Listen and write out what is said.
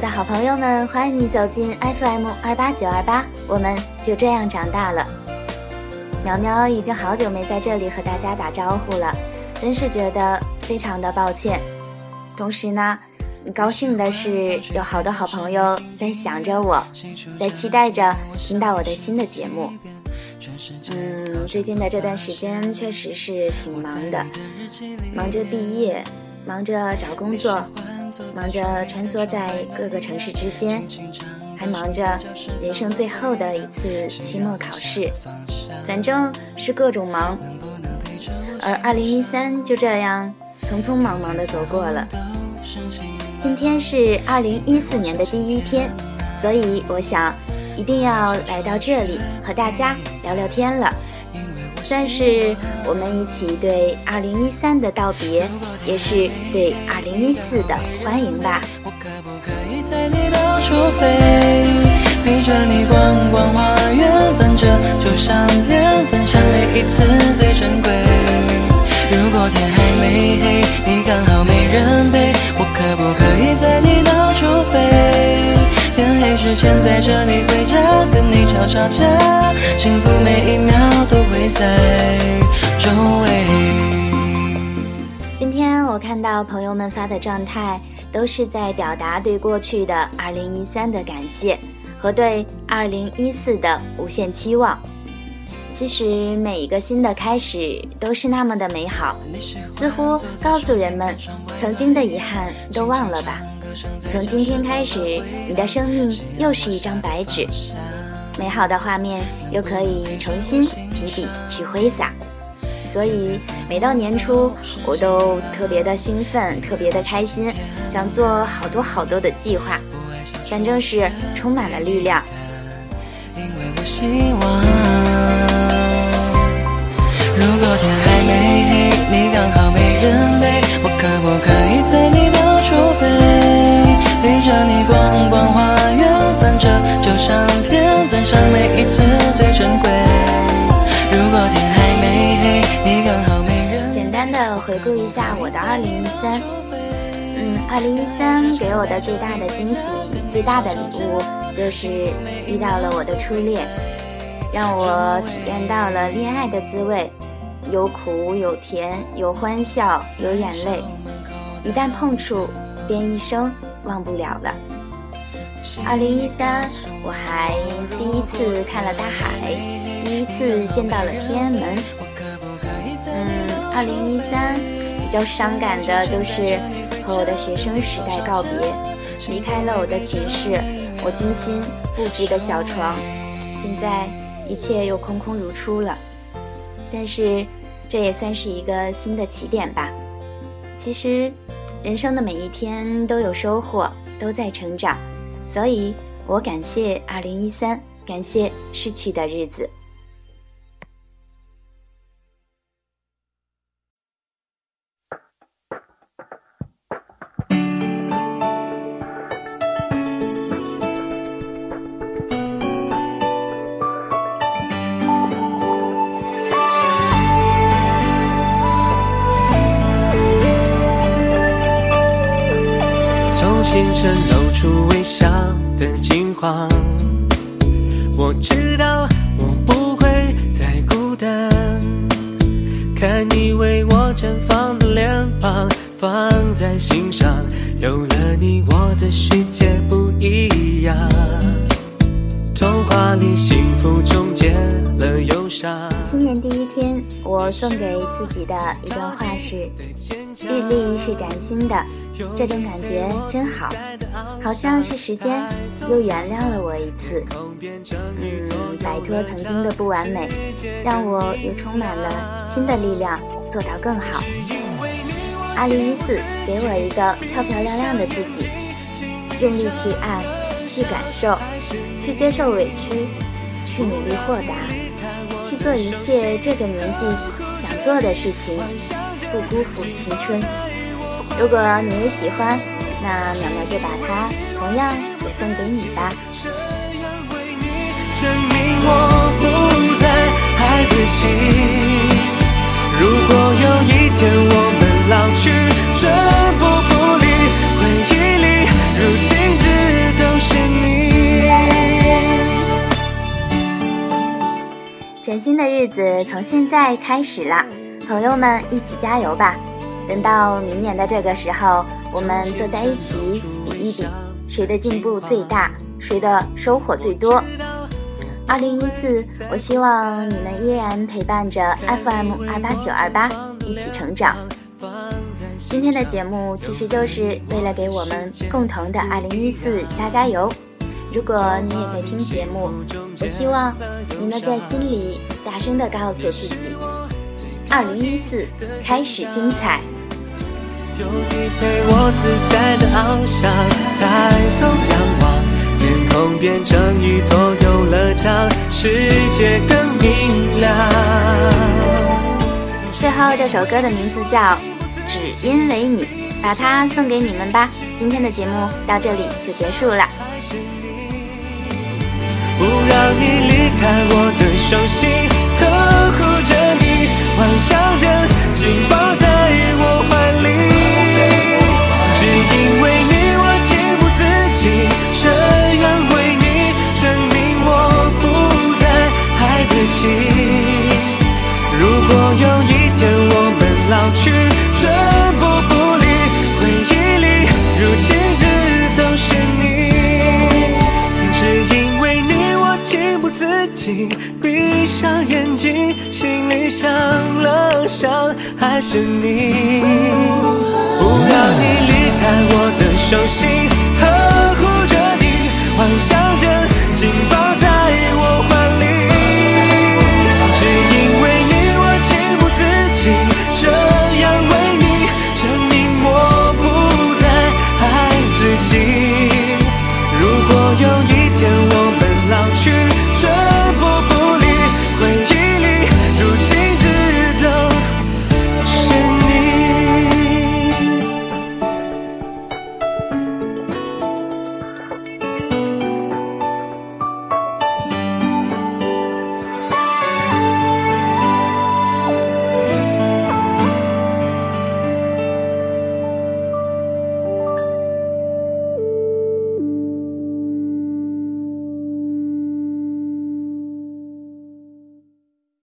的好朋友们，欢迎你走进 FM 二八九二八，我们就这样长大了。苗苗已经好久没在这里和大家打招呼了，真是觉得非常的抱歉。同时呢，高兴的是有好多好朋友在想着我，在期待着听到我的新的节目。嗯，最近的这段时间确实是挺忙的，忙着毕业，忙着找工作。忙着穿梭在各个城市之间，还忙着人生最后的一次期末考试，反正是各种忙。而二零一三就这样匆匆忙忙的走过了。今天是二零一四年的第一天，所以我想一定要来到这里和大家聊聊天了。算是我们一起对二零一三的道别，也是对二零一四的欢迎吧。我可不可以载你到处飞，陪着你逛逛花园，翻着旧相片，分享每一次最珍贵。如果天还没黑，你刚好没人陪，我可不可以载你到处飞？天黑之前载着你回家，跟你吵吵架，幸福每一秒在周围。今天我看到朋友们发的状态，都是在表达对过去的二零一三的感谢和对二零一四的无限期望。其实每一个新的开始都是那么的美好，似乎告诉人们，曾经的遗憾都忘了吧。从今天开始，你的生命又是一张白纸，美好的画面又可以重新提笔去挥洒。所以每到年初，我都特别的兴奋，特别的开心，想做好多好多的计划，反正是充满了力量。因为我希望，如果天还没黑，你刚好没人陪，我可不可以在你到处飞？陪着你逛逛花园，翻着旧相片，分享每一次最珍贵。顾一下我的二零一三，嗯，二零一三给我的最大的惊喜、最大的礼物，就是遇到了我的初恋，让我体验到了恋爱的滋味，有苦有甜，有欢笑有眼泪，一旦碰触，便一生。忘不了了。二零一三，我还第一次看了大海，第一次见到了天安门。二零一三比较伤感的就是和我的学生时代告别，离开了我的寝室，我精心布置的小床，现在一切又空空如初了。但是这也算是一个新的起点吧。其实。人生的每一天都有收获，都在成长，所以我感谢二零一三，感谢逝去的日子。清晨露出微笑的金黄，我知道我不会再孤单。看你为我绽放的脸庞，放在心上，有了你，我的世界不一样。童话里幸福终结了忧伤。新年第一天，我送给自己的一段话是：日历是崭新的，这种感觉真好，好像是时间又原谅了我一次。嗯，摆脱曾经的不完美，让我又充满了新的力量，做到更好。二零一四，给我一个漂漂亮亮的自己，用力去爱。去感受，去接受委屈，去努力豁达，去做一切这个年纪想做的事情，不辜负青春。如果你也喜欢，那淼淼就把它同样也送给你吧。证明我不再爱自己。如果有一天我们老去，寸步不离，回忆里如镜子都是你。崭新的日子从现在开始啦，朋友们一起加油吧！等到明年的这个时候，我们坐在一起比一比，谁的进步最大，谁的收获最多。二零一四，我希望你们依然陪伴着 FM 二八九二八一起成长。今天的节目其实就是为了给我们共同的二零一四加加油。如果你也在听节目，我希望你能在心里大声的告诉自己：二零一四开始精彩。有你陪我自在的翱翔，抬头仰望，天空变成一座游乐场，世界更明亮。最后这首歌的名字叫。只因为你，把它送给你们吧。今天的节目到这里就结束了。不让你离开我的手心，呵护着你，幻想着紧抱在老去寸步不离回忆里如镜子都是你只因为你我情不自禁闭上眼睛心里想了想还是你。不让你离开我的手心呵护着你幻想着紧